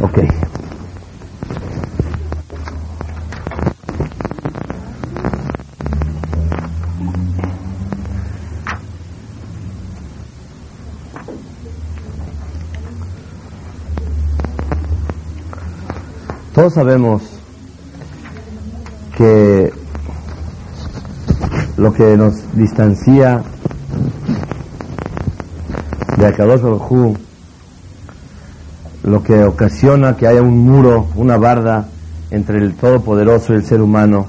Ok. Todos sabemos que lo que nos distancia de Akadosh Baruj lo que ocasiona que haya un muro, una barda entre el Todopoderoso y el ser humano,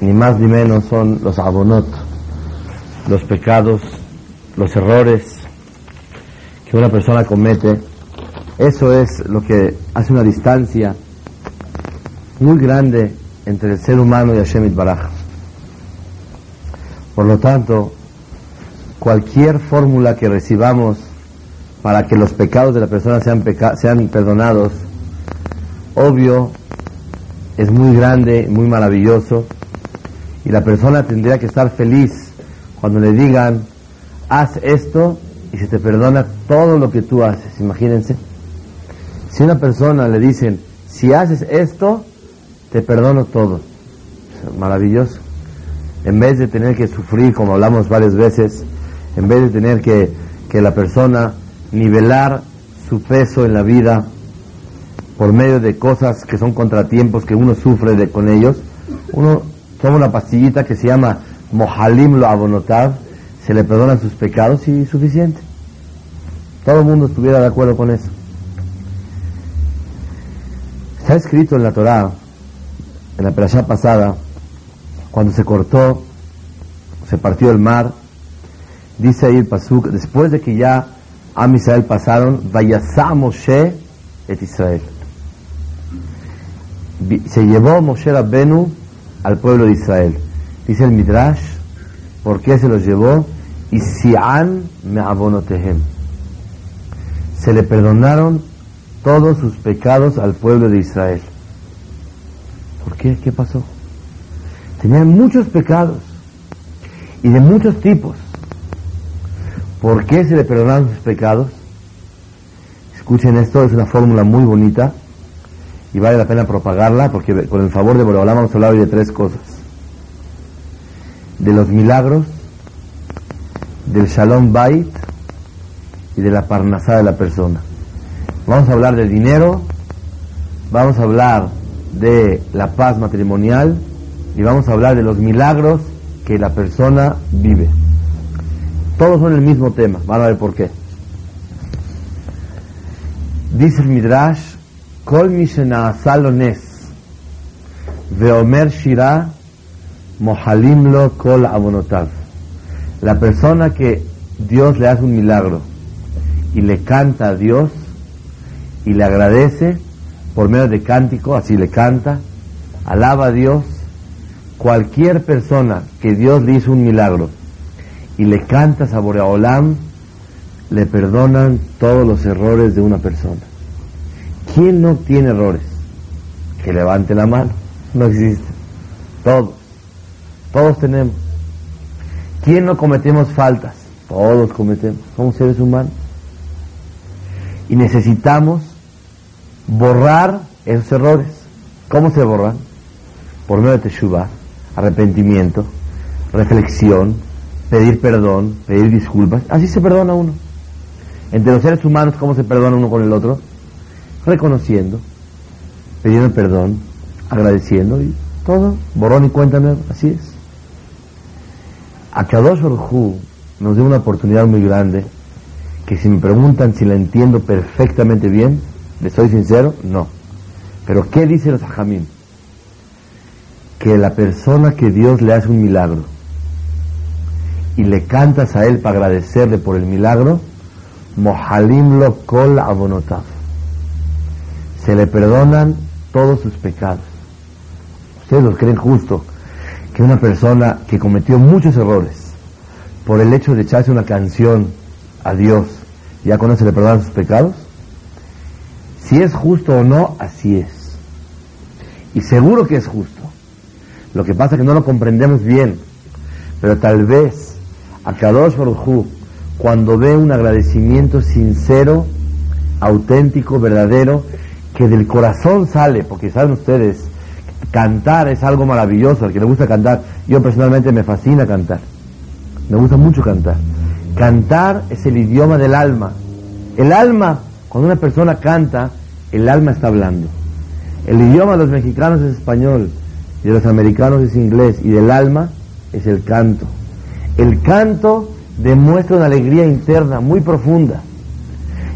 ni más ni menos son los abonot, los pecados, los errores que una persona comete. Eso es lo que hace una distancia muy grande entre el ser humano y Hashem Baraj. Por lo tanto, cualquier fórmula que recibamos para que los pecados de la persona sean, sean perdonados, obvio, es muy grande, muy maravilloso, y la persona tendría que estar feliz cuando le digan, haz esto y se te perdona todo lo que tú haces. Imagínense. Si una persona le dicen, si haces esto, te perdono todo. Maravilloso. En vez de tener que sufrir, como hablamos varias veces, en vez de tener que, que la persona nivelar su peso en la vida por medio de cosas que son contratiempos que uno sufre de, con ellos, uno toma una pastillita que se llama Mohalim lo abonotav, se le perdonan sus pecados y suficiente. Todo el mundo estuviera de acuerdo con eso. Está escrito en la Torá, en la perashá pasada, cuando se cortó, se partió el mar, dice ahí el pasuk, después de que ya Am Israel pasaron, Vayasá Moshe et Israel. Se llevó Moshe Rabbenu al pueblo de Israel. Dice el Midrash, ¿por qué se los llevó? Y Sian. Se le perdonaron todos sus pecados al pueblo de Israel. ¿Por qué? ¿Qué pasó? Tenían muchos pecados y de muchos tipos. ¿Por qué se le perdonaron sus pecados? Escuchen esto, es una fórmula muy bonita y vale la pena propagarla porque con el favor de a hablar hoy de tres cosas. De los milagros, del Shalom Bait y de la parnasá de la persona. Vamos a hablar del dinero, vamos a hablar de la paz matrimonial y vamos a hablar de los milagros que la persona vive. Todos son el mismo tema, van a ver por qué. Dice el Midrash, Kol nes, veomer shira, mohalimlo kol abonotav. La persona que Dios le hace un milagro y le canta a Dios y le agradece por medio de cántico, así le canta, alaba a Dios, cualquier persona que Dios le hizo un milagro y le canta a Olam, le perdonan todos los errores de una persona. ¿Quién no tiene errores? Que levante la mano. No existe. Todos. Todos tenemos. ¿Quién no cometemos faltas? Todos cometemos. Somos seres humanos. Y necesitamos borrar esos errores. ¿Cómo se borran? Por medio de teshuva, arrepentimiento, reflexión, pedir perdón, pedir disculpas. Así se perdona uno. Entre los seres humanos, ¿cómo se perdona uno con el otro? Reconociendo, pidiendo perdón, agradeciendo y todo, borrón y cuenta. Así es. A Kadosh Hu nos dio una oportunidad muy grande que si me preguntan si la entiendo perfectamente bien, les soy sincero, no. Pero ¿qué dice los ajamim? Que la persona que Dios le hace un milagro, y le cantas a él para agradecerle por el milagro, mohalimlo kol abonotav. Se le perdonan todos sus pecados. Ustedes los creen justo que una persona que cometió muchos errores por el hecho de echarse una canción a Dios, ya cuando se le perdonan sus pecados? Si es justo o no, así es. Y seguro que es justo. Lo que pasa es que no lo comprendemos bien. Pero tal vez a Kadosh Baruj cuando ve un agradecimiento sincero, auténtico, verdadero, que del corazón sale, porque saben ustedes, cantar es algo maravilloso, al que le gusta cantar, yo personalmente me fascina cantar, me gusta mucho cantar. Cantar es el idioma del alma. El alma, cuando una persona canta, el alma está hablando. El idioma de los mexicanos es español, y de los americanos es inglés, y del alma es el canto. El canto demuestra una alegría interna muy profunda.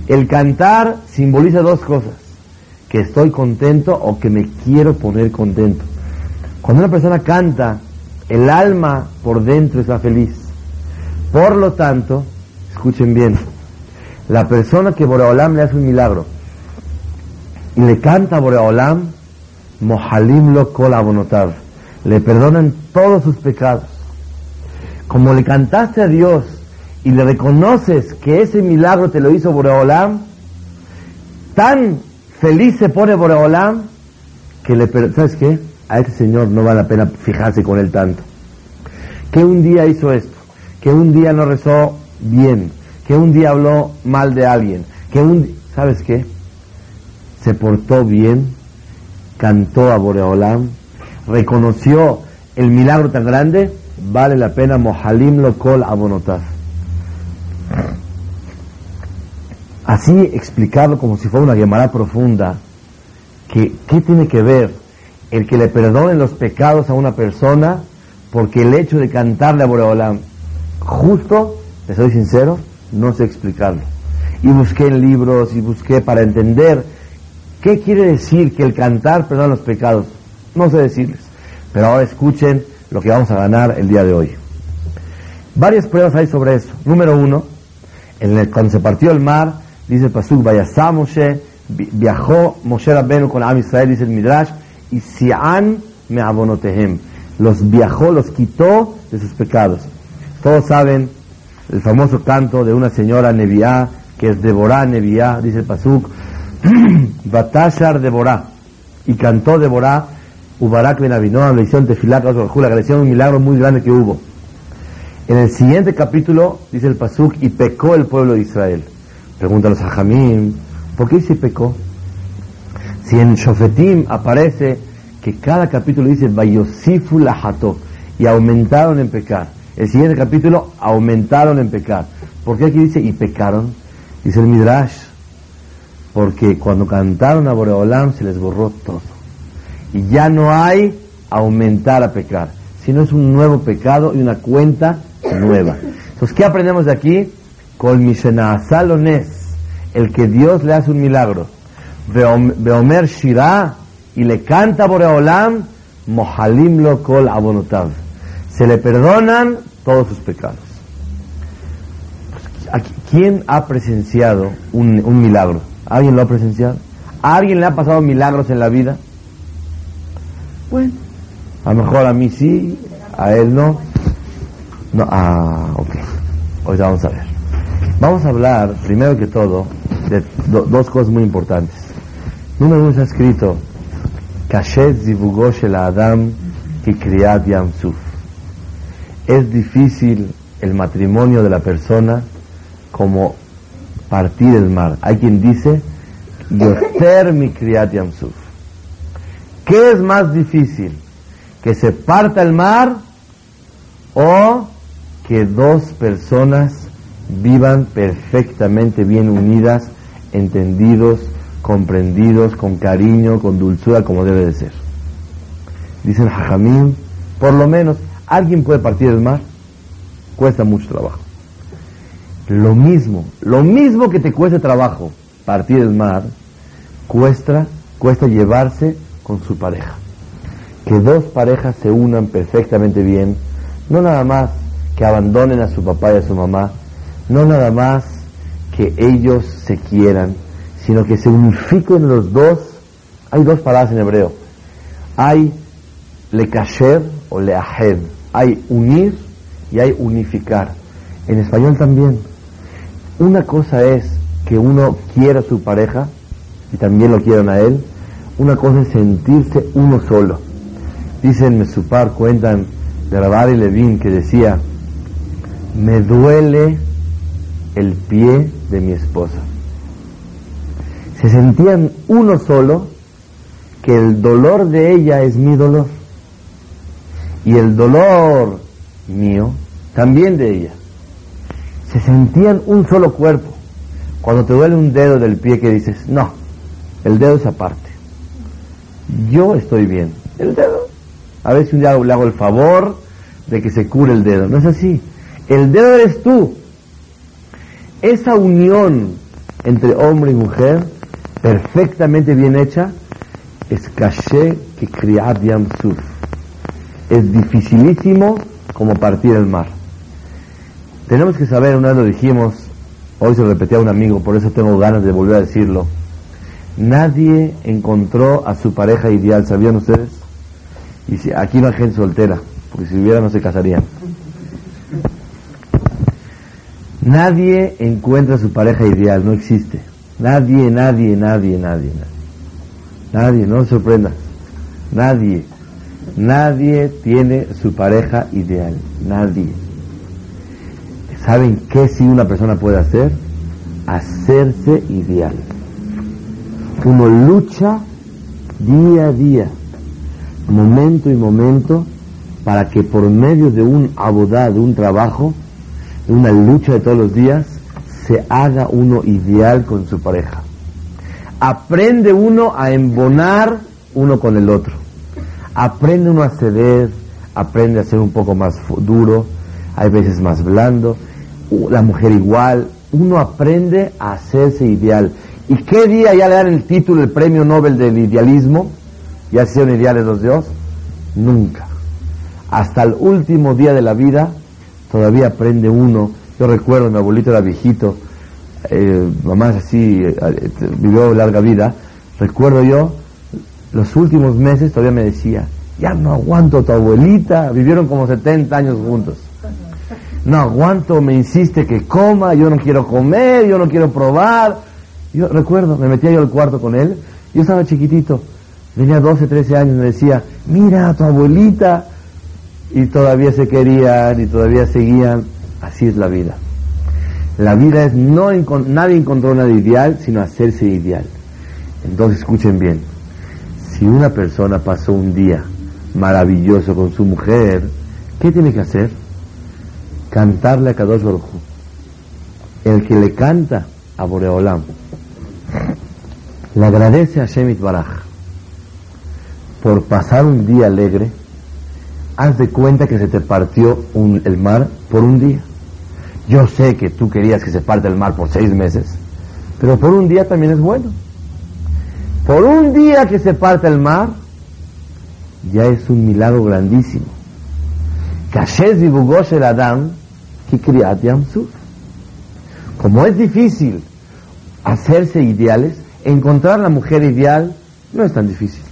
El cantar simboliza dos cosas, que estoy contento o que me quiero poner contento. Cuando una persona canta, el alma por dentro está feliz. Por lo tanto, escuchen bien, la persona que Boreolam le hace un milagro y le canta a Boreolam, Mohalim lo kol le perdonan todos sus pecados. Como le cantaste a Dios y le reconoces que ese milagro te lo hizo Boreolam, tan feliz se pone Boreolam que le ¿sabes qué? A ese señor no vale la pena fijarse con él tanto. Que un día hizo esto, que un día no rezó bien, que un día habló mal de alguien, que un ¿sabes qué? Se portó bien, cantó a Boreolam, reconoció el milagro tan grande, vale la pena mohalim lo kol abonotar. Así explicado como si fuera una llamada profunda, que ¿qué tiene que ver el que le perdonen los pecados a una persona porque el hecho de cantarle a Boreolam, justo, le soy sincero, no sé explicarlo. Y busqué en libros y busqué para entender qué quiere decir que el cantar perdona los pecados. No sé decirles. Pero ahora escuchen lo que vamos a ganar el día de hoy. Varias pruebas hay sobre eso. Número uno, en el, cuando se partió el mar, dice el Pasuk, Vayasá Moshe, viajó Moshe Rabbenu con Am Israel, dice el Midrash, y Sian me abonotehem. Los viajó, los quitó de sus pecados. Todos saben el famoso canto de una señora Neviá, que es Deborah Neviá, dice el Pasuk, Batashar Deborah, y cantó Deborah Ubarak Ben le hicieron tefilá, le hicieron un milagro muy grande que hubo. En el siguiente capítulo dice el Pasuk, y pecó el pueblo de Israel. Pregunta a los Ajamim, ¿por qué dice pecó? Si en Shofetim aparece que cada capítulo dice Vayosifu lahato y aumentaron en pecar. El siguiente capítulo aumentaron en pecar. ¿Por qué aquí dice y pecaron? Dice el Midrash, porque cuando cantaron a Boreolam se les borró todo y ya no hay aumentar a pecar, sino es un nuevo pecado y una cuenta nueva. Entonces, ¿qué aprendemos de aquí? Con Salones, el que Dios le hace un milagro, Beomer Shirah, y le canta Boreolam, Mohalim lo kol abonotav. Se le perdonan todos sus pecados. ¿Quién ha presenciado un, milagro? ¿Alguien lo ha presenciado? ¿A alguien le ha pasado milagros en la vida? Bueno, a lo mejor a mí sí, a él no. No, ah, ok. Hoy vamos a ver. Vamos a hablar, primero que todo, de dos cosas muy importantes. Número uno está escrito, Kashet zivugosh el Adam Kriyat Yamsuf. Es difícil el matrimonio de la persona como partir el mar. Hay quien dice, Yoter mi Kriyat Yamsuf. ¿Qué es más difícil? ¿Que se parta el mar o que dos personas vivan perfectamente bien unidas, entendidos, comprendidos, con cariño, con dulzura, como debe de ser? Dicen Jajamín, por lo menos, ¿alguien puede partir el mar? Cuesta mucho trabajo. Lo mismo, lo mismo que te cuesta trabajo partir el mar, cuesta, cuesta llevarse con su pareja. Que dos parejas se unan perfectamente bien, no nada más que abandonen a su papá y a su mamá, no nada más que ellos se quieran, sino que se unifiquen los dos. Hay dos palabras en hebreo. Hay lekasher o leahed. Hay unir y hay unificar. En español también. Una cosa es que uno quiera a su pareja y también lo quieran a él. Una cosa es sentirse uno solo. Dicen Mesupar, cuentan de Rabar y Levin que decía, me duele el pie de mi esposa. Se sentían uno solo, que el dolor de ella es mi dolor. Y el dolor mío también de ella. Se sentían un solo cuerpo. Cuando te duele un dedo del pie que dices, no, el dedo es aparte. Yo estoy bien. El dedo. A si un día le hago el favor de que se cure el dedo. No es así. El dedo eres tú. Esa unión entre hombre y mujer, perfectamente bien hecha, es caché que criad suf. Es dificilísimo como partir el mar. Tenemos que saber, una vez lo dijimos, hoy se lo repetía a un amigo, por eso tengo ganas de volver a decirlo. Nadie encontró a su pareja ideal, ¿sabían ustedes? Y si, aquí no gente soltera, porque si hubiera no se casarían. Nadie encuentra su pareja ideal, no existe. Nadie, nadie, nadie, nadie, nadie. Nadie, no se sorprenda. Nadie. Nadie tiene su pareja ideal. Nadie. ¿Saben qué si una persona puede hacer? Hacerse ideal. Uno lucha día a día, momento y momento, para que por medio de un abodá, de un trabajo, una lucha de todos los días, se haga uno ideal con su pareja. Aprende uno a embonar uno con el otro. Aprende uno a ceder, aprende a ser un poco más duro, hay veces más blando, la mujer igual. Uno aprende a hacerse ideal. ¿Y qué día ya le dan el título, el premio Nobel del idealismo? ¿Ya se ideales los Dios? Nunca. Hasta el último día de la vida todavía aprende uno. Yo recuerdo, mi abuelito era viejito, eh, mamá así, eh, vivió larga vida. Recuerdo yo, los últimos meses todavía me decía, ya no aguanto tu abuelita, vivieron como 70 años juntos. No aguanto, me insiste que coma, yo no quiero comer, yo no quiero probar. Yo recuerdo, me metía yo al cuarto con él, yo estaba chiquitito, tenía 12, 13 años, me decía, mira, tu abuelita, y todavía se querían y todavía seguían. Así es la vida. La vida es no nadie encontró nada ideal, sino hacerse ideal. Entonces escuchen bien. Si una persona pasó un día maravilloso con su mujer, ¿qué tiene que hacer? Cantarle a Kadosh Baruj El que le canta a Boreolam le agradece a Shemit Baraj por pasar un día alegre haz de cuenta que se te partió el mar por un día. Yo sé que tú querías que se parte el mar por seis meses, pero por un día también es bueno. Por un día que se parte el mar, ya es un milagro grandísimo. el Adam, Como es difícil hacerse ideales, encontrar la mujer ideal no es tan difícil.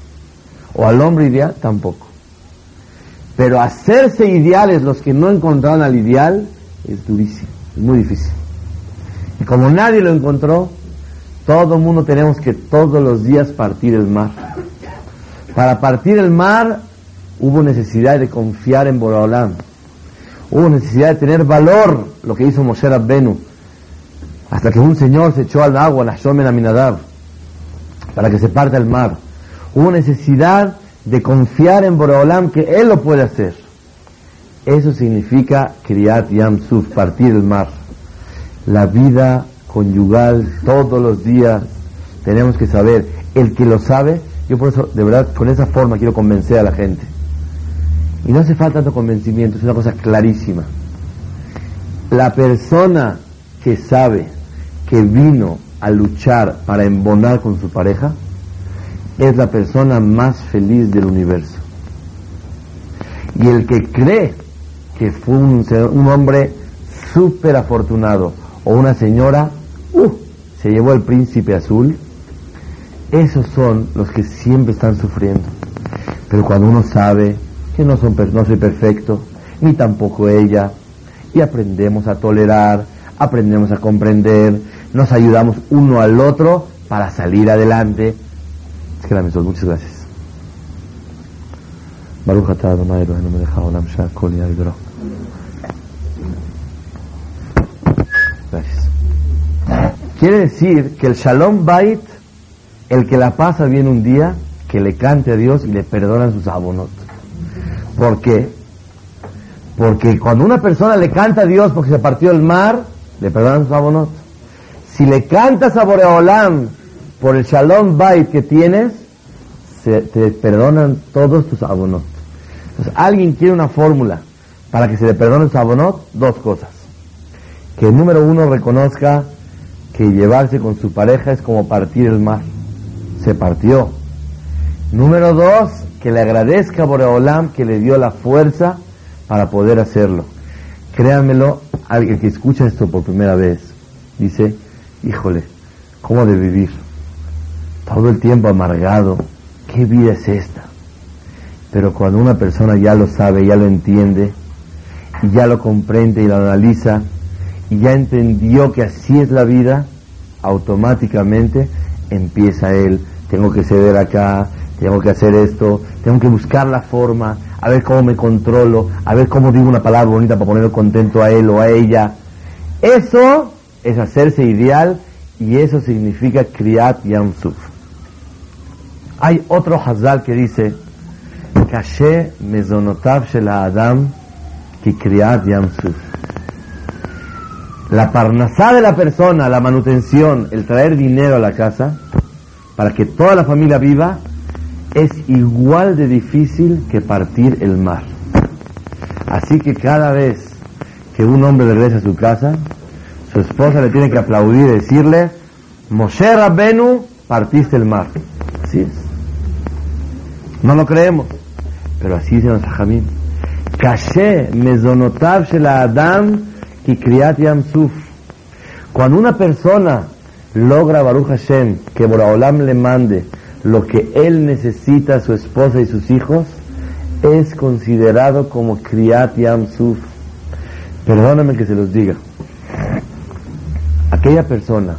O al hombre ideal tampoco. Pero hacerse ideales los que no encontraron al ideal es durísimo, es muy difícil. Y como nadie lo encontró, todo el mundo tenemos que todos los días partir el mar. Para partir el mar hubo necesidad de confiar en Boraholam. Hubo necesidad de tener valor, lo que hizo Moshe Rabbenu. Hasta que un señor se echó al agua, la Shomen Aminadab, para que se parta el mar. Hubo necesidad de confiar en Boreolam que Él lo puede hacer. Eso significa Kriyat Yam Suf, partir el mar. La vida conyugal todos los días tenemos que saber. El que lo sabe, yo por eso, de verdad, con esa forma quiero convencer a la gente. Y no hace falta tanto convencimiento, es una cosa clarísima. La persona que sabe que vino a luchar para embonar con su pareja, es la persona más feliz del universo. Y el que cree que fue un, hombre súper afortunado o una señora, uh, se llevó el príncipe azul, esos son los que siempre están sufriendo. Pero cuando uno sabe que no, son, no soy perfecto, ni tampoco ella, y aprendemos a tolerar, aprendemos a comprender, nos ayudamos uno al otro para salir adelante. Es que muchas gracias. Quiere decir que el Shalom Bait, el que la pasa bien un día, que le cante a Dios y le perdonan sus abonot. ¿Por qué? Porque cuando una persona le canta a Dios porque se partió el mar, le perdonan sus abonot. Si le cantas a Boreolam por el Shalom Bait que tienes, se, te perdonan todos tus abonot. Entonces, alguien quiere una fórmula para que se le perdone su abonot, dos cosas. Que el número uno reconozca que llevarse con su pareja es como partir el mar. Se partió. Número dos, que le agradezca a Boreolam que le dio la fuerza para poder hacerlo. Créanmelo, alguien que escucha esto por primera vez, dice, híjole, ¿cómo de vivir? Todo el tiempo amargado, ¿qué vida es esta? Pero cuando una persona ya lo sabe, ya lo entiende, y ya lo comprende y lo analiza, y ya entendió que así es la vida, automáticamente empieza él, tengo que ceder acá, tengo que hacer esto, tengo que buscar la forma, a ver cómo me controlo, a ver cómo digo una palabra bonita para ponerlo contento a él o a ella. Eso es hacerse ideal y eso significa Kriyat Yamsuf. Hay otro Hazal que dice, Kashe mezonotav shel Adam ki Kriyat Yamsuf. La parnasá de la persona, la manutención, el traer dinero a la casa, para que toda la familia viva, es igual de difícil que partir el mar. Así que cada vez que un hombre regresa a su casa, su esposa le tiene que aplaudir y decirle, Moshe Rabbenu, partiste el mar. Así es. No lo creemos, pero así dice los Jamín. Kashe mezonotav shel Adam ki kriyat yamsuf. Cuando una persona logra Baruch Hashem que Boraholam le mande lo que él necesita a su esposa y sus hijos, es considerado como Kriyat Yamsuf. Perdóname que se los diga. Aquella persona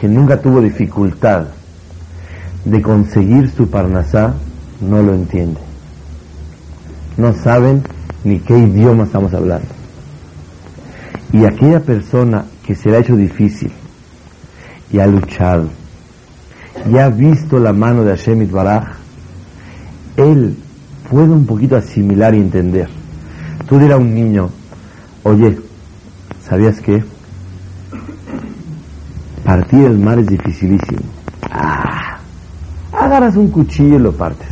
que nunca tuvo dificultad de conseguir su parnasá, no lo entiende. No saben ni qué idioma estamos hablando. Y aquella persona que se le ha hecho difícil y ha luchado y ha visto la mano de Hashem Baraj, él puede un poquito asimilar y entender. Tú dirás a un niño, oye, ¿sabías qué? Partir el mar es dificilísimo. Ah, agarras un cuchillo y lo partes.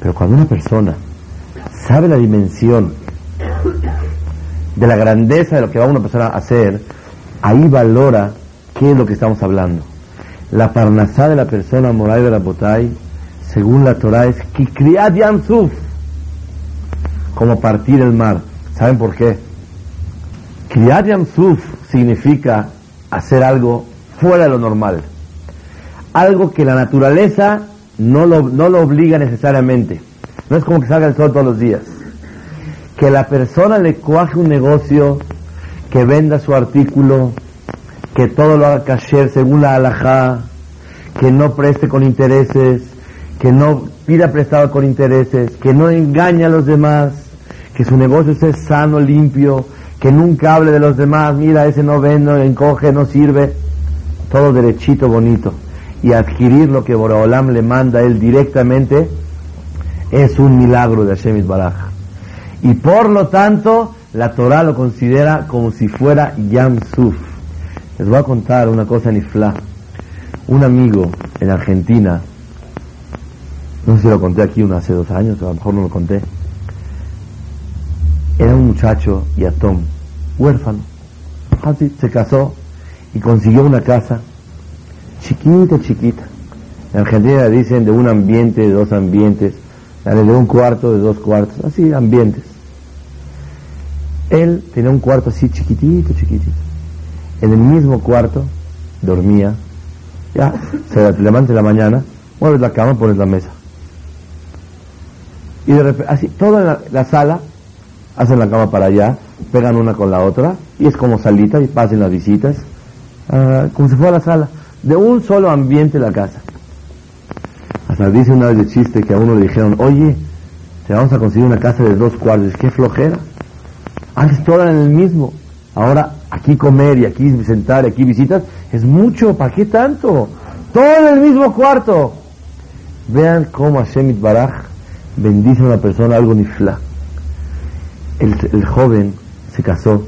Pero cuando una persona sabe la dimensión de la grandeza de lo que va una persona a hacer, ahí valora qué es lo que estamos hablando. La parnasá de la persona moral de la botay, según la Torah, es Kikriat Yamsuf, como partir el mar. ¿Saben por qué? Kriyat Yamsuf significa hacer algo fuera de lo normal. Algo que la naturaleza no lo, no lo obliga necesariamente. No es como que salga el sol todos los días. Que la persona le cuaje un negocio, que venda su artículo, que todo lo haga kasher según la halajá, que no preste con intereses, que no pida prestado con intereses, que no engañe a los demás, que su negocio sea sano, limpio, que nunca hable de los demás, mira, ese no vende, encoge, no sirve, todo derechito, bonito. Y adquirir lo que Boraholam le manda a él directamente es un milagro de Hashem Baraj. Y por lo tanto, la Torah lo considera como si fuera Yam Suf. Les voy a contar una cosa nifla. Un amigo en Argentina, no sé si lo conté aquí hace dos años, a lo mejor no lo conté. Era un muchacho yatón, huérfano. Así se casó y consiguió una casa chiquita, chiquita. En Argentina dicen de un ambiente, de dos ambientes, de un cuarto, de dos cuartos, así ambientes. Él tenía un cuarto así chiquitito, chiquitito. En el mismo cuarto dormía. Ya, se levanta en la mañana, mueves la cama, pones la mesa. Y de repente, así, toda la, sala, hacen la cama para allá, pegan una con la otra, y es como salita, y pasen las visitas, ah, como si fuera la sala, de un solo ambiente la casa. Hasta dice una vez de chiste que a uno le dijeron, oye, te vamos a conseguir una casa de dos cuartos, qué flojera. Antes todo era en el mismo. Ahora aquí comer y aquí sentar y aquí visitas es mucho. ¿Para qué tanto? Todo en el mismo cuarto. Vean cómo Hashem Baraj bendice a una persona algo nifla. El, el joven se casó.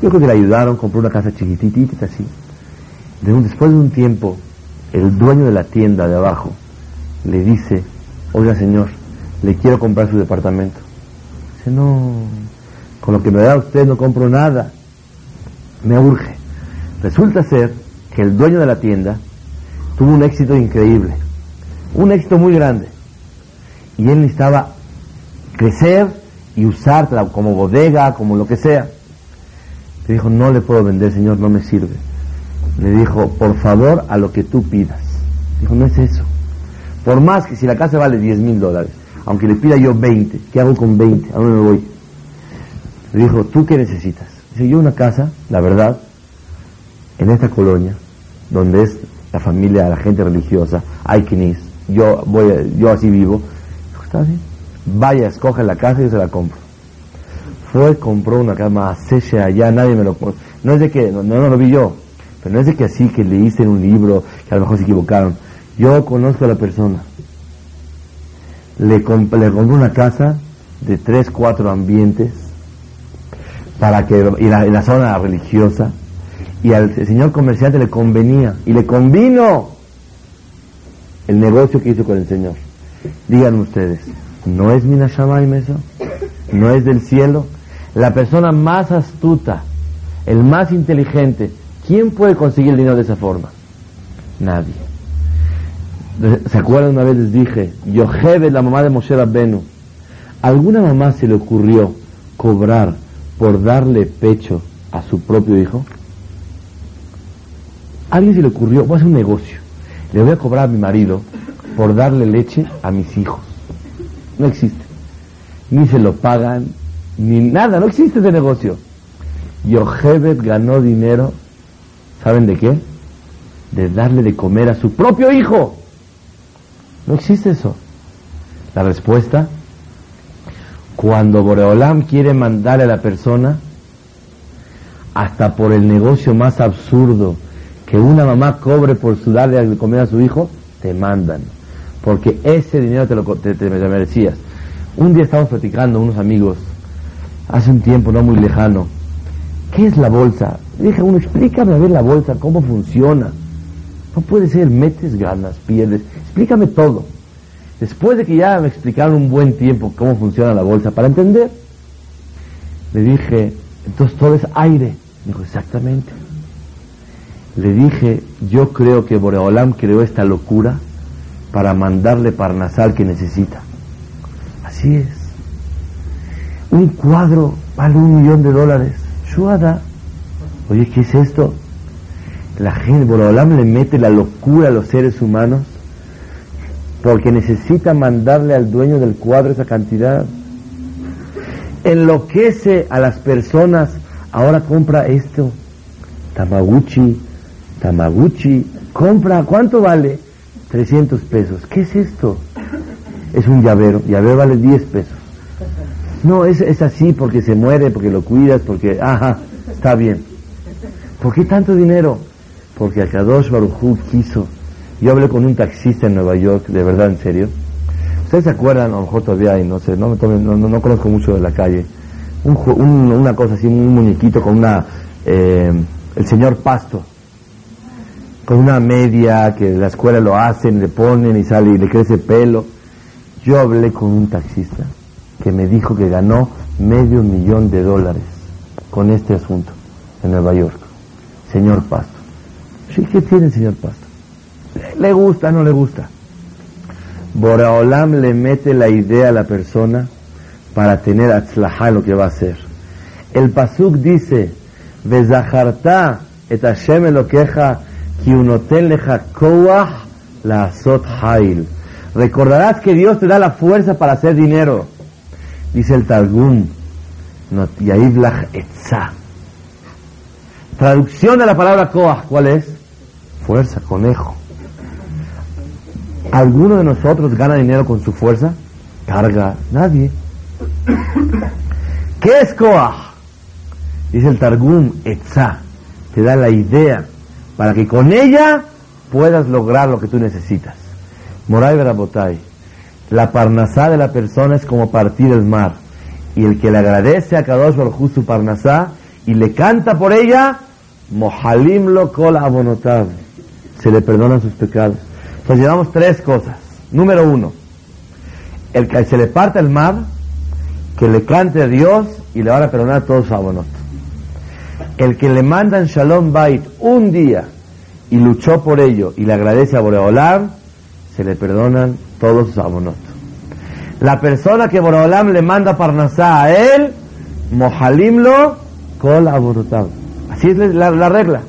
Yo creo que le ayudaron, compró una casa chiquitita así. después de un tiempo, el dueño de la tienda de abajo le dice, oiga señor, le quiero comprar su departamento. Dice, no, con lo que me da usted no compro nada. Me urge. Resulta ser que el dueño de la tienda tuvo un éxito increíble, un éxito muy grande. Y él necesitaba crecer y usarla como bodega, como lo que sea. Le dijo, no le puedo vender, señor, no me sirve. Le dijo, por favor, a lo que tú pidas. Dijo, no es eso. Por más que si la casa vale 10 mil dólares, aunque le pida yo 20, ¿qué hago con 20? ¿A dónde me voy? Le dijo, ¿tú qué necesitas? Yo una casa, la verdad, en esta colonia, donde es la familia, la gente religiosa, hay quienes, yo voy, yo así vivo, está bien, vaya, escoge la casa y yo se la compro. Fue, compró una cama, seche allá, nadie me lo no es de que, no, no, lo vi yo, pero no es de que así que le hice en un libro, que a lo mejor se equivocaron. Yo conozco a la persona. Le, le compré una casa de tres, cuatro ambientes, para que y la, en la zona religiosa y al señor comerciante le convenía y le convino el negocio que hizo con el señor. Díganme ustedes, ¿no es Minashamaim eso? ¿No es del cielo? La persona más astuta, el más inteligente, ¿quién puede conseguir el dinero de esa forma? Nadie. ¿Se acuerdan una vez les dije, Yohebe, la mamá de Moshe Rabbenu, ¿alguna mamá se le ocurrió cobrar por darle pecho a su propio hijo? ¿A alguien se le ocurrió, voy a hacer un negocio, le voy a cobrar a mi marido por darle leche a mis hijos. No existe. Ni se lo pagan, ni nada, no existe ese negocio. Yohebet ganó dinero, ¿saben de qué? De darle de comer a su propio hijo. No existe eso. La respuesta, cuando Boreolam quiere mandarle a la persona, hasta por el negocio más absurdo, que una mamá cobre por su darle de comer a su hijo, te mandan. Porque ese dinero te lo merecías. Un día estábamos platicando unos amigos, hace un tiempo no muy lejano, ¿qué es la bolsa? dije, uno, explícame a ver la bolsa, cómo funciona. No puede ser, metes ganas, pierdes. Explícame todo. Después de que ya me explicaron un buen tiempo cómo funciona la bolsa para entender, le dije, entonces todo es aire. dijo, exactamente. Le dije, yo creo que Boreolam creó esta locura para mandarle Parnasal que necesita. Así es. Un cuadro vale un millón de dólares. Shuada. Oye, ¿qué es esto? La gente, Boreolam le mete la locura a los seres humanos porque necesita mandarle al dueño del cuadro esa cantidad. Enloquece a las personas, ahora compra esto, Tamaguchi, Tamaguchi, compra, ¿cuánto vale? 300 pesos. ¿Qué es esto? Es un llavero, llavero vale 10 pesos. No, es, es así porque se muere, porque lo cuidas, porque, ajá, está bien. ¿Por qué tanto dinero? Porque Akadosh Baruj quiso yo hablé con un taxista en Nueva York, de verdad, en serio. ¿Ustedes se acuerdan, a lo mejor todavía hay, no sé, no, no, no, conozco mucho de la calle, un, una cosa así, un muñequito con una, eh, el señor Pasto, con una media que la escuela lo hacen, le ponen y sale y le crece pelo. Yo hablé con un taxista que me dijo que ganó medio millón de dólares con este asunto en Nueva York. Señor Pasto. ¿Qué tiene el señor Pasto? Le gusta, no le gusta. Boraolam le mete la idea a la persona para tener atzlajá lo que va a hacer. El Pasuk dice, Bezaharta et Hashem queja ki lecha koach la azot. Recordarás que Dios te da la fuerza para hacer dinero. Dice el Targum, Etza. Traducción de la palabra Koach, ¿cuál es? Fuerza, conejo. ¿Alguno de nosotros gana dinero con su fuerza? Carga, nadie. ¿Qué es Koach? Dice el Targum, Etza. Te da la idea para que con ella puedas lograr lo que tú necesitas. Moray Berabotay, la parnasá de la persona es como partir el mar. Y el que le agradece a Kadosh Baruj su parnasá y le canta por ella, Mohalim lo kol abonotav. Se le perdonan sus pecados. Entonces llevamos tres cosas. Número uno, el que se le parte el mar, que le cante a Dios y le van a perdonar todos sus abonot. El que le mandan Shalom Bait un día y luchó por ello y le agradece a Boreolam, se le perdonan todos sus abonot. La persona que Boreolam le manda Parnasá a él, Mohalimlo kol abonotav. Así es la regla.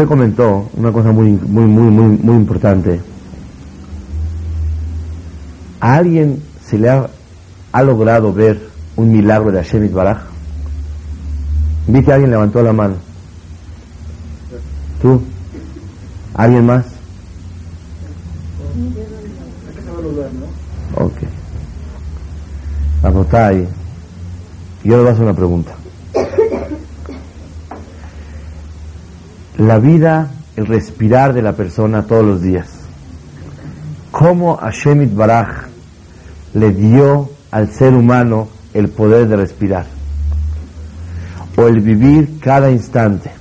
Usted comentó una cosa muy, muy, muy, muy, muy importante. ¿A alguien se le ha, logrado ver un milagro de Hashem Baraj? Vi que alguien levantó la mano. ¿Tú? ¿Alguien más? Ok. Abotay, yo le voy a hacer una pregunta. La vida, el respirar de la persona todos los días. ¿Cómo Hashem Baraj le dio al ser humano el poder de respirar? O el vivir cada instante.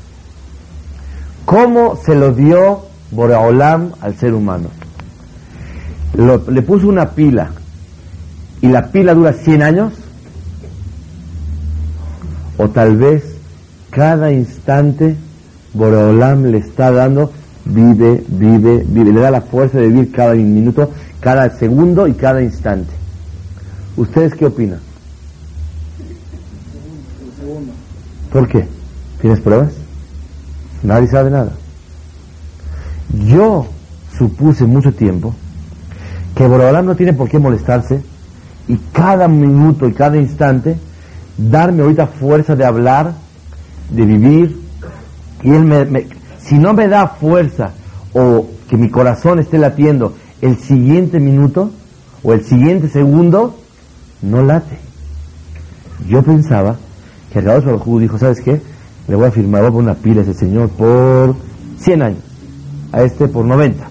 ¿Cómo se lo dio Boreolam al ser humano? le puso una pila y la pila dura 100 años, o tal vez cada instante Boreolam le está dando, vive, vive, vive, le da la fuerza de vivir cada minuto, cada segundo y cada instante. ¿Ustedes qué opinan? ¿Por qué? ¿Tienes pruebas? Nadie sabe nada. Yo supuse mucho tiempo que Boreolam no tiene por qué molestarse y cada minuto y cada instante darme ahorita fuerza de hablar, de vivir. Y él me, si no me da fuerza o que mi corazón esté latiendo el siguiente minuto o el siguiente segundo, no late. Yo pensaba que el Baruj dijo, ¿sabes qué? Le voy a firmar, voy a una pila a ese señor por 100 años, a este por 90,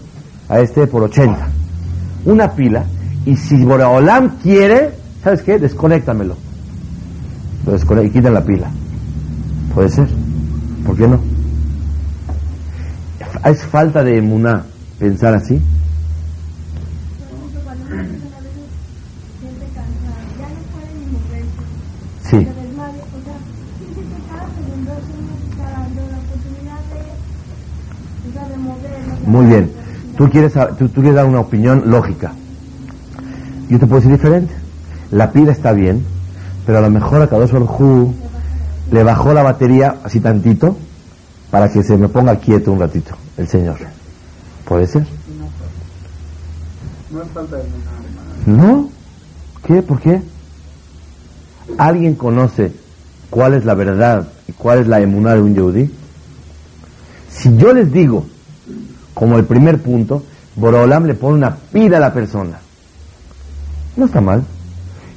a este por 80. Una pila y si Boreolam quiere, ¿sabes qué? Desconéctamelo. Lo y quita la pila. Puede ser. ¿Por qué no? ¿Es falta de emuná pensar así? Sí. Muy bien. Tú quieres, tú, tú quieres dar una opinión lógica. Yo te puedo decir diferente. La pila está bien, pero a lo mejor a Kadosh Hu le bajó la batería así tantito para que se me ponga quieto un ratito el Señor. ¿Puede ser? No es falta de ¿No? ¿Qué? ¿Por qué? ¿Alguien conoce cuál es la verdad y cuál es la emuná de un yehudí? Si yo les digo, como el primer punto, Borolam le pone una pila a la persona no está mal.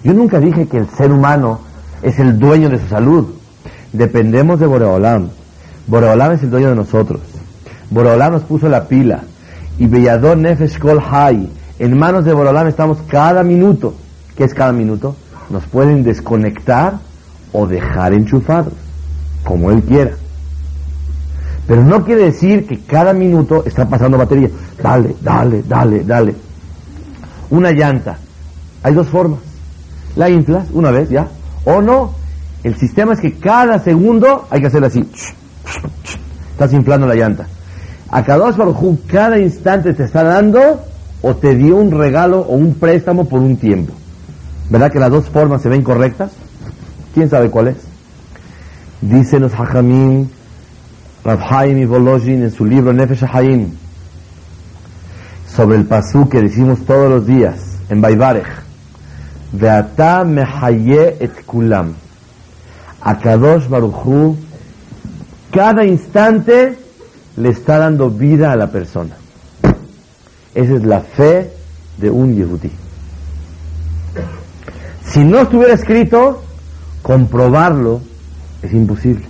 Yo nunca dije que el ser humano es el dueño de su salud. Dependemos de Boreolam. Boreolam es el dueño de nosotros. Boreolam nos puso la pila. Y Bellador Nefesh Kol Hay. En manos de Boreolam estamos cada minuto. ¿Qué es cada minuto? Nos pueden desconectar o dejar enchufados, como Él quiera. Pero no quiere decir que cada minuto está pasando batería. Dale, dale, dale, dale. Una llanta hay dos formas. La inflas una vez ya, o no. El sistema es que cada segundo hay que hacer así. Estás inflando la llanta. A cada cada instante te está dando o te dio un regalo o un préstamo por un tiempo. ¿Verdad que las dos formas se ven correctas? ¿Quién sabe cuál es? Dicen los Hajamim, Rav Haim y Volozhin en su libro Nefesh Hayim, sobre el pasú que decimos todos los días en Baibarech, Veata mehaye et kulam. Akadosh Baruchu, cada instante le está dando vida a la persona. Esa es la fe de un Yehudi. Si no estuviera escrito, comprobarlo es imposible.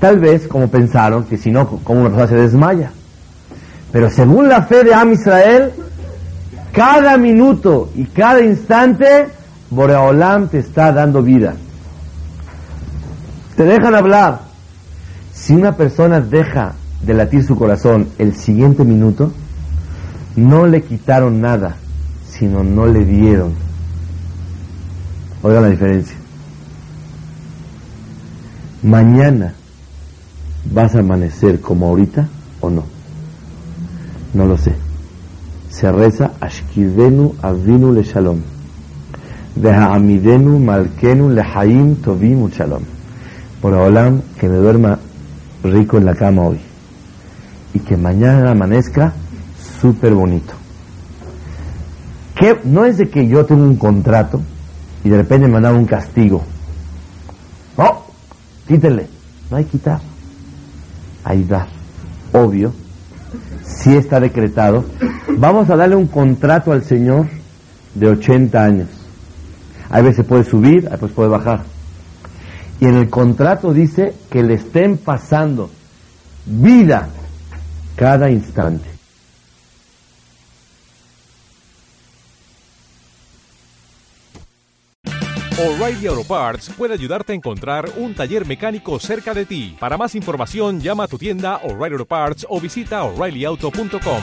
Tal vez como pensaron que si no, como una persona se desmaya. Pero según la fe de Am Israel, cada minuto y cada instante, Boreolam te está dando vida. Te dejan hablar. Si una persona deja de latir su corazón el siguiente minuto, no le quitaron nada, sino no le dieron. Oigan la diferencia. Mañana vas a amanecer como ahorita o no. No lo sé. Se reza Ashkidenu Avinu le Shalom. Amidenu Malkenu le Haim Tovim Shalom. Por Olam, que me duerma rico en la cama hoy. Y que mañana amanezca súper bonito. Que no es de que yo tengo un contrato y de repente me dan un castigo. No, quítenle. No hay quitar. Hay dar. Obvio si está decretado, vamos a darle un contrato al Señor de 80 años. A veces puede subir, a veces puede bajar. Y en el contrato dice que le estén pasando vida cada instante. O'Reilly Auto Parts puede ayudarte a encontrar un taller mecánico cerca de ti. Para más información, llama a tu tienda O'Reilly Auto Parts o visita oreillyauto.com.